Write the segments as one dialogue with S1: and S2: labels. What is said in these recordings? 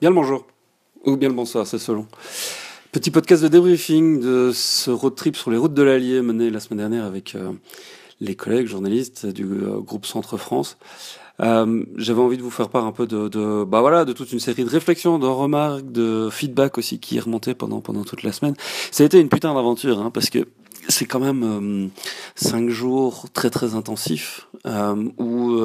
S1: Bien le bonjour, ou bien le bonsoir, c'est selon. Petit podcast de débriefing de ce road trip sur les routes de l'Allier mené la semaine dernière avec euh, les collègues journalistes du euh, groupe Centre France. Euh, J'avais envie de vous faire part un peu de, bah voilà, de toute une série de réflexions, de remarques, de feedback aussi qui est remonté pendant pendant toute la semaine. Ça a été une putain d'aventure, hein, parce que c'est quand même cinq jours très très intensifs où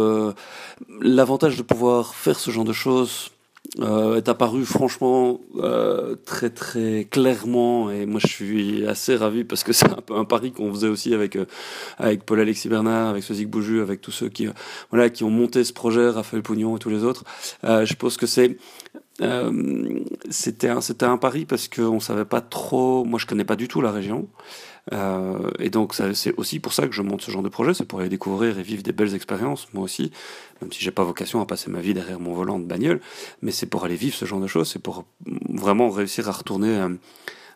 S1: l'avantage de pouvoir faire ce genre de choses euh, est apparu franchement euh, très très clairement et moi je suis assez ravi parce que c'est un peu un pari qu'on faisait aussi avec euh, avec Paul Alexis Bernard, avec Sozik Bouju, avec tous ceux qui euh, voilà qui ont monté ce projet, Raphaël Pougnon et tous les autres. Euh, je pense que c'est euh, c'était un c'était un pari parce qu'on savait pas trop. Moi je connais pas du tout la région. Euh, et donc c'est aussi pour ça que je monte ce genre de projet, c'est pour aller découvrir et vivre des belles expériences, moi aussi, même si j'ai pas vocation à passer ma vie derrière mon volant de bagnole, mais c'est pour aller vivre ce genre de choses, c'est pour vraiment réussir à retourner euh,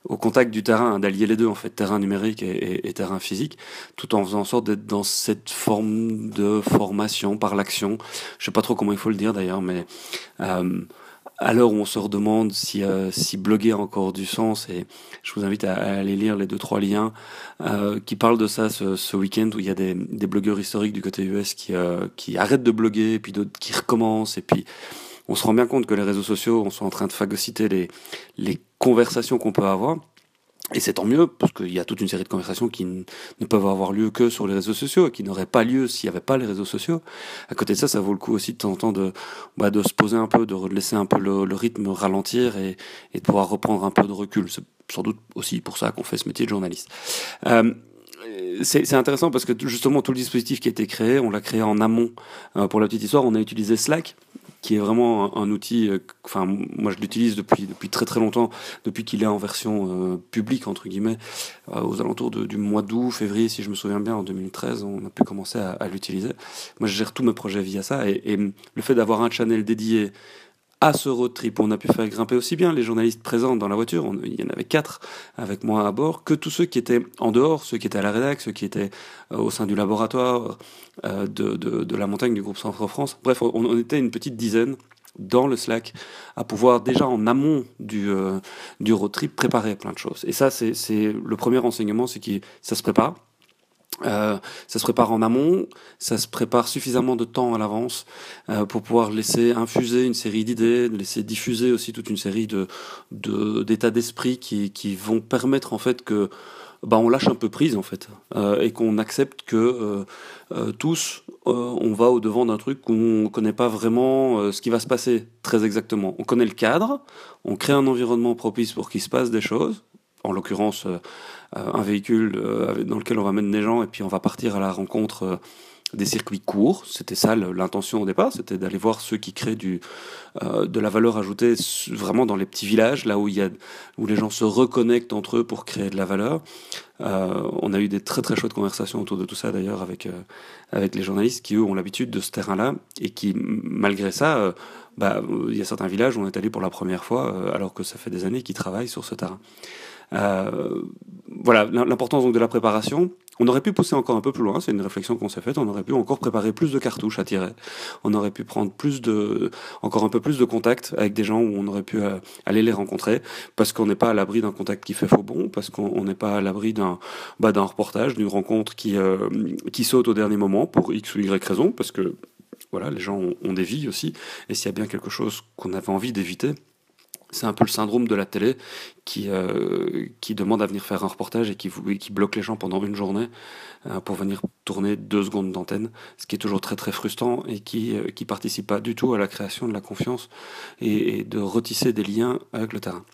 S1: au contact du terrain, d'allier les deux en fait, terrain numérique et, terrain physique, tout en faisant en sorte d'être dans cette forme de formation par l'action. Je sais pas trop comment il faut le dire d'ailleurs, mais à l'heure où on se redemande si, euh, si bloguer a encore du sens, et je vous invite à, aller lire les deux trois liens euh, qui parlent de ça ce, ce week-end où il y a des, des blogueurs historiques du côté US qui, euh, qui arrêtent de bloguer, et puis d'autres qui recommencent, et puis on se rend bien compte que les réseaux sociaux sont en train de phagocyter les, les conversations qu'on peut avoir. Et c'est tant mieux, parce qu'il y a toute une série de conversations qui ne peuvent avoir lieu que sur les réseaux sociaux et qui n'auraient pas lieu s'il n'y avait pas les réseaux sociaux. À côté de ça, ça vaut le coup aussi de temps en temps de, bah, de se poser un peu, de laisser un peu le, rythme ralentir et, et, de pouvoir reprendre un peu de recul. C'est sans doute aussi pour ça qu'on fait ce métier de journaliste. Euh, c'est intéressant parce que justement tout le dispositif qui a été créé, on l'a créé en amont. Euh, pour la petite histoire, on a utilisé Slack, qui est vraiment un, outil. Euh, enfin, moi je l'utilise depuis depuis très très longtemps, depuis qu'il est en version euh, publique entre guillemets, euh, aux alentours du mois d'août, février, si je me souviens bien, en 2013, on a pu commencer à, l'utiliser. Moi, je gère tous mes projets via ça, et le fait d'avoir un channel dédié à ce road trip, on a pu faire grimper aussi bien les journalistes présents dans la voiture, on, il y en avait quatre avec moi à bord, que tous ceux qui étaient en dehors, ceux qui étaient à la rédac, ceux qui étaient euh, au sein du laboratoire euh, de, de, la montagne du groupe Centre France. Bref, on, on, était une petite dizaine dans le Slack à pouvoir déjà en amont du, euh, du road trip préparer plein de choses. Et ça, c'est le premier enseignement, c'est que ça se prépare euh, ça se prépare en amont, ça se prépare suffisamment de temps à l'avance euh, pour pouvoir laisser infuser une série d'idées, laisser diffuser aussi toute une série de d'états de, d'esprit qui, qui vont permettre en fait que bah, on lâche un peu prise en fait euh, et qu'on accepte que euh, euh, tous on va au devant d'un truc où on connaît pas vraiment ce qui va se passer très exactement. On connaît le cadre, on crée un environnement propice pour qu'il se passe des choses, en l'occurrence euh, un véhicule euh, dans lequel on va mettre des gens et puis on va partir à la rencontre euh, des circuits courts. C'était ça l'intention au départ, c'était d'aller voir ceux qui créent du, euh, de la valeur ajoutée vraiment dans les petits villages, là où, y a, où les gens se reconnectent entre eux pour créer de la valeur. Euh, on a eu des très très chouettes conversations autour de tout ça d'ailleurs avec, euh, avec les journalistes qui eux ont l'habitude de ce terrain-là et qui malgré ça, bah, il y a certains villages où on est allé pour la première fois alors que ça fait des années qu'ils travaillent sur ce terrain. Euh, voilà l'importance donc de la préparation. On aurait pu pousser encore un peu plus loin, c'est une réflexion qu'on s'est faite, on aurait pu encore préparer plus de cartouches à tirer, on aurait pu prendre plus de, encore un peu plus de contacts avec des gens où on aurait pu euh, aller les rencontrer, parce qu'on n'est pas à l'abri d'un contact qui fait faux bon, parce qu'on n'est pas à l'abri d'un bah, reportage, d'une rencontre qui, euh, qui saute au dernier moment pour X ou Y raison, parce que voilà, les gens ont des vies aussi, et s'il y a bien quelque chose qu'on avait envie d'éviter, c'est un peu le syndrome de la télé qui, euh, demande à venir faire un reportage et qui, bloque les gens pendant une journée euh, pour venir tourner deux secondes d'antenne, ce qui est toujours très très frustrant et qui euh, qui participe pas du tout à la création de la confiance et, et de retisser des liens avec le terrain.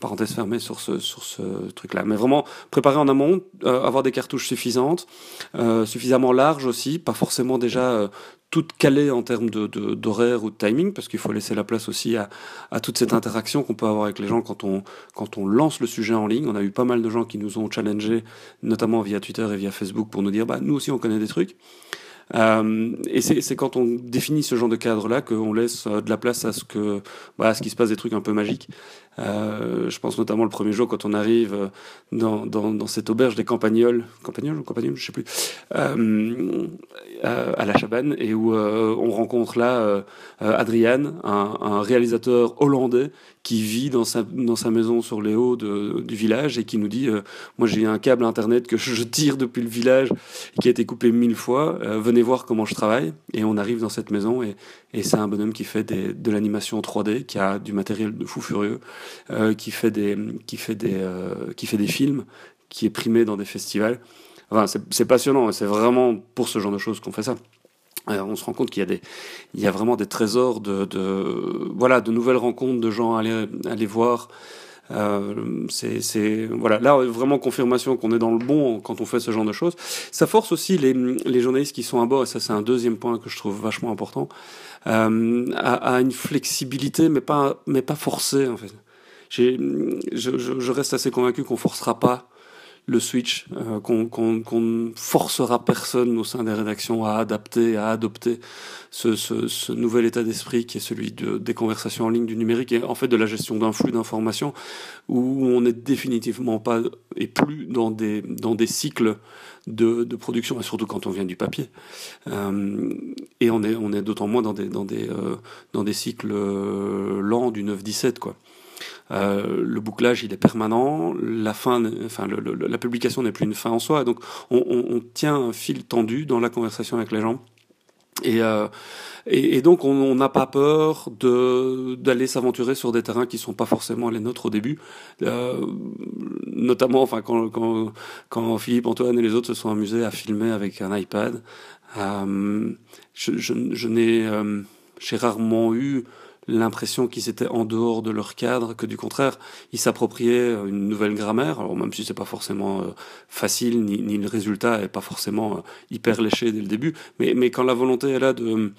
S1: Parenthèse fermée sur ce sur ce truc là mais vraiment préparer en amont euh, avoir des cartouches suffisantes euh, suffisamment larges aussi pas forcément déjà euh, toutes calées en termes de d'horaire ou de timing parce qu'il faut laisser la place aussi à, à toute cette interaction qu'on peut avoir avec les gens quand on quand on lance le sujet en ligne. On a eu pas mal de gens qui nous ont challengé notamment via Twitter et via Facebook pour nous dire bah nous aussi on connaît des trucs et c'est quand on définit ce genre de cadre-là qu'on laisse de la place à ce que, bah, à ce qui se passe des trucs un peu magiques. Euh, je pense notamment le premier jour quand on arrive euh, dans, cette auberge des Campagnols, Campagnols ou Campagnols, je sais plus, euh, à la Chabanne, et où euh, on rencontre là euh, Adrian, un, réalisateur hollandais qui vit dans sa, maison sur les hauts du village et qui nous dit Moi j'ai un câble internet que je tire depuis le village et qui a été coupé mille fois, venez voir comment je travaille. Et on arrive dans cette maison et, et c'est un bonhomme qui fait de l'animation 3D, qui a du matériel de fou furieux. Euh, qui fait des qui fait des euh, qui fait des films, qui est primé dans des festivals. Enfin, c'est passionnant. C'est vraiment pour ce genre de choses qu'on fait ça. Euh, on se rend compte qu'il y a des, il y a vraiment des trésors de, de, voilà, de nouvelles rencontres, de gens à aller, à aller voir. Euh, c'est voilà là vraiment confirmation qu'on est dans le bon quand on fait ce genre de choses. Ça force aussi les, les journalistes qui sont à bord et ça c'est un deuxième point que je trouve vachement important euh, à, à, une flexibilité mais pas mais pas forcée en fait je, je, je, reste assez convaincu qu'on forcera pas le switch, euh, qu'on qu forcera personne au sein des rédactions à adapter, à adopter ce, nouvel état d'esprit qui est celui de, des conversations en ligne, du numérique et en fait de la gestion d'un flux d'informations où on n'est définitivement pas et plus dans des, cycles de, production, et surtout quand on vient du papier. Euh, et on est, d'autant moins dans des, dans, des, euh, cycles lents du 9-17, quoi. Euh, le bouclage, il est permanent. La fin, enfin, la publication n'est plus une fin en soi. Donc, on, tient un fil tendu dans la conversation avec les gens. Et, euh, donc, on n'a pas peur d'aller s'aventurer sur des terrains qui sont pas forcément les nôtres au début. Euh, notamment, enfin, quand, Philippe, Antoine et les autres se sont amusés à filmer avec un iPad, je, n'ai, j'ai rarement eu l'impression qu'ils étaient en dehors de leur cadre, que du contraire, ils s'appropriaient une nouvelle grammaire, alors même si c'est pas forcément euh, facile, ni, ni, le résultat est pas forcément euh, hyper léché dès le début, mais, mais quand la volonté est là de,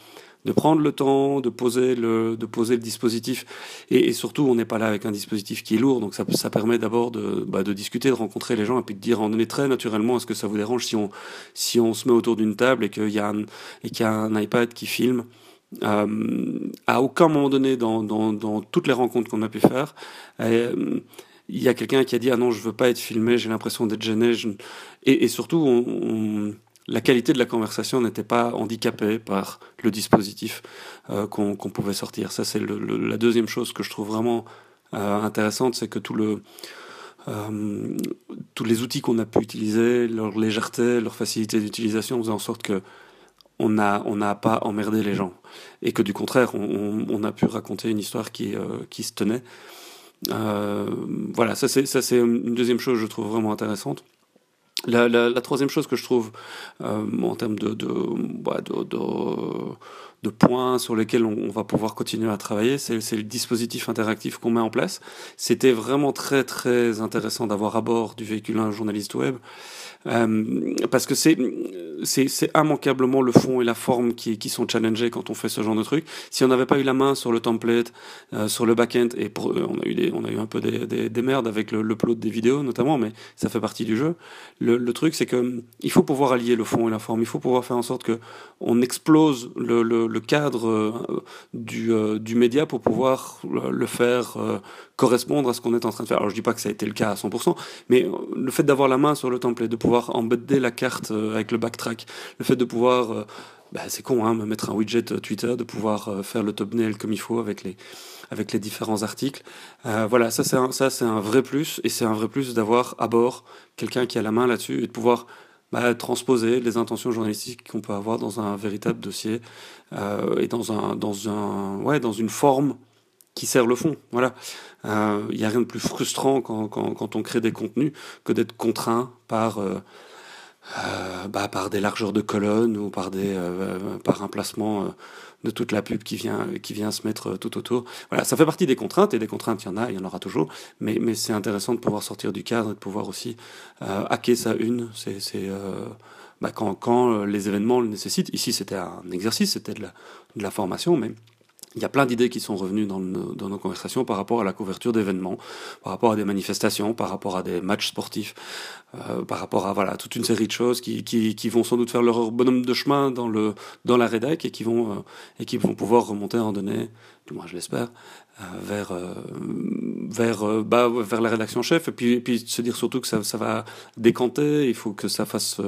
S1: de prendre le temps, de poser le, de poser le dispositif, et, et surtout on n'est pas là avec un dispositif qui est lourd, donc ça, ça permet d'abord de, bah, de discuter, de rencontrer les gens, et puis de dire, on est très naturellement, est-ce que ça vous dérange si on, si on se met autour d'une table et qu'il y, a et qu'il y a un iPad qui filme euh, à aucun moment donné dans, toutes les rencontres qu'on a pu faire, euh, il y a quelqu'un qui a dit ah non je veux pas être filmé, j'ai l'impression d'être gêné, et, surtout la qualité de la conversation n'était pas handicapée par le dispositif euh, qu'on qu pouvait sortir. Ça c'est la deuxième chose que je trouve vraiment intéressante, c'est que tous les outils qu'on a pu utiliser, leur légèreté, leur facilité d'utilisation faisaient en sorte que on n'a on n'a pas emmerdé les gens et que du contraire on, on, a pu raconter une histoire qui euh, qui se tenait euh, voilà ça c'est une deuxième chose je trouve vraiment intéressante la, la, la troisième chose que je trouve euh, en termes de de, bah, de, de, points sur lesquels on, on va pouvoir continuer à travailler, c'est le dispositif interactif qu'on met en place. C'était vraiment très très intéressant d'avoir à bord du véhicule un journaliste web. Euh, parce que c'est c'est immanquablement le fond et la forme qui, qui sont challengés quand on fait ce genre de truc. Si on n'avait pas eu la main sur le template, euh, sur le backend, et euh, on a eu des, on a eu un peu des, des, des merdes avec le, plot des vidéos notamment, mais ça fait partie du jeu. Le, truc c'est que il faut pouvoir allier le fond et la forme. Il faut pouvoir faire en sorte que on explose le, le, cadre euh, du, du média pour pouvoir le faire correspondre à ce qu'on est en train de faire. Alors je dis pas que ça a été le cas à 100%, mais le fait d'avoir la main sur le template, de pouvoir embedder la carte avec le backtrack, le fait de pouvoir bah, c'est con, hein, me mettre un widget Twitter, de pouvoir euh, faire le thumbnail comme il faut avec les, avec les différents articles. Euh, voilà, ça c'est un, un vrai plus, et c'est un vrai plus d'avoir à bord quelqu'un qui a la main là-dessus et de pouvoir bah, transposer les intentions journalistiques qu'on peut avoir dans un véritable dossier euh, et dans un, dans un, ouais, dans une forme qui sert le fond. Voilà, il euh, n'y a rien de plus frustrant quand, quand, quand on crée des contenus que d'être contraint par euh, euh, bah, par des largeurs de colonnes ou par des euh, par un placement euh, de toute la pub qui vient qui vient se mettre tout autour. Voilà, ça fait partie des contraintes et des contraintes il y en a, il y en aura toujours, mais mais c'est intéressant de pouvoir sortir du cadre et de pouvoir aussi hacker sa une. C'est bah, quand quand les événements le nécessitent. Ici c'était un exercice, c'était de la de la formation, mais il y a plein d'idées qui sont revenues dans, nos conversations par rapport à la couverture d'événements, par rapport à des manifestations, par rapport à des matchs sportifs, euh, par rapport à voilà toute une série de choses qui, qui, qui, vont sans doute faire leur bonhomme de chemin dans le dans la rédac et qui vont euh, et qui vont pouvoir remonter en données, du moins je l'espère, euh, vers euh, vers euh, bah, vers la rédaction chef. Et puis se dire surtout que ça, ça va décanter. Il faut que ça fasse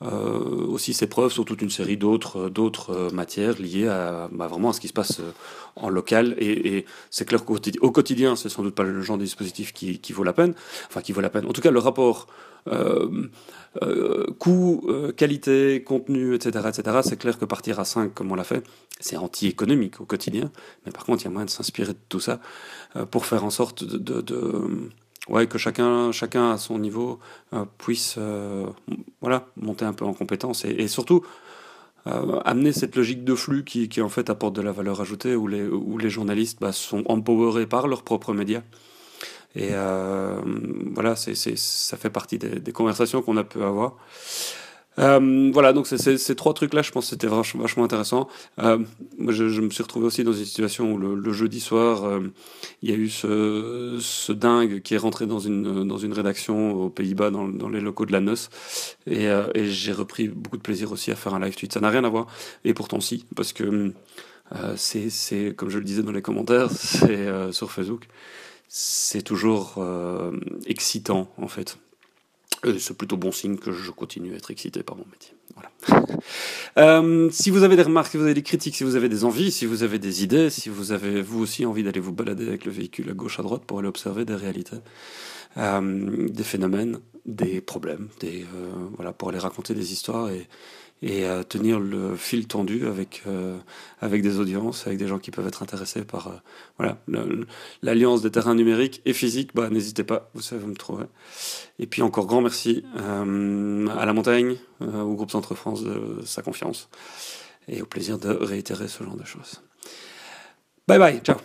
S1: aussi ses preuves sur toute une série d'autres d'autres matières liées à bah, vraiment à ce qui se passe en local. Et, c'est clair qu'au quotidien, au quotidien c'est sans doute pas le genre de dispositif qui, qui vaut la peine. Enfin qui vaut la peine. En tout cas le rapport euh, euh, coût, euh, qualité, contenu, etc., etc. C'est clair que partir à 5, comme on l'a fait, c'est anti-économique au quotidien. Mais par contre, il y a moyen de s'inspirer de tout ça pour faire en sorte de, ouais, que chacun, chacun à son niveau puisse voilà, monter un peu en compétence et, surtout amener cette logique de flux qui, qui, en fait apporte de la valeur ajoutée où les, où les journalistes bah, sont empowerés par leurs propres médias et euh, voilà, c'est, ça fait partie des, des conversations qu'on a pu avoir. Euh, voilà, donc c'est, ces trois trucs-là, je pense que c'était vachement, vachement intéressant. Euh, moi, je, je, me suis retrouvé aussi dans une situation où le, le jeudi soir, euh, il y a eu ce, ce, dingue qui est rentré dans une, dans une rédaction aux Pays-Bas, dans, dans les locaux de la NOS, et, euh, et j'ai repris beaucoup de plaisir aussi à faire un live tweet. Ça n'a rien à voir, et pourtant si, parce que euh, c'est, comme je le disais dans les commentaires, c'est sur Facebook c'est toujours euh, excitant en fait. C'est plutôt bon signe que je continue à être excité par mon métier. Voilà. euh, si vous avez des remarques, si vous avez des critiques, si vous avez des envies, si vous avez des idées, si vous avez vous aussi envie d'aller vous balader avec le véhicule à gauche à droite pour aller observer des réalités, euh, des phénomènes, des problèmes, des euh, voilà pour aller raconter des histoires et et tenir le fil tendu avec euh, avec des audiences, avec des gens qui peuvent être intéressés par euh, voilà l'alliance des terrains numériques et physiques. Bah n'hésitez pas, vous savez vous me trouver. Et puis encore grand merci euh, à la montagne, au groupe Centre France de sa confiance et au plaisir de réitérer ce genre de choses. Bye bye, ciao.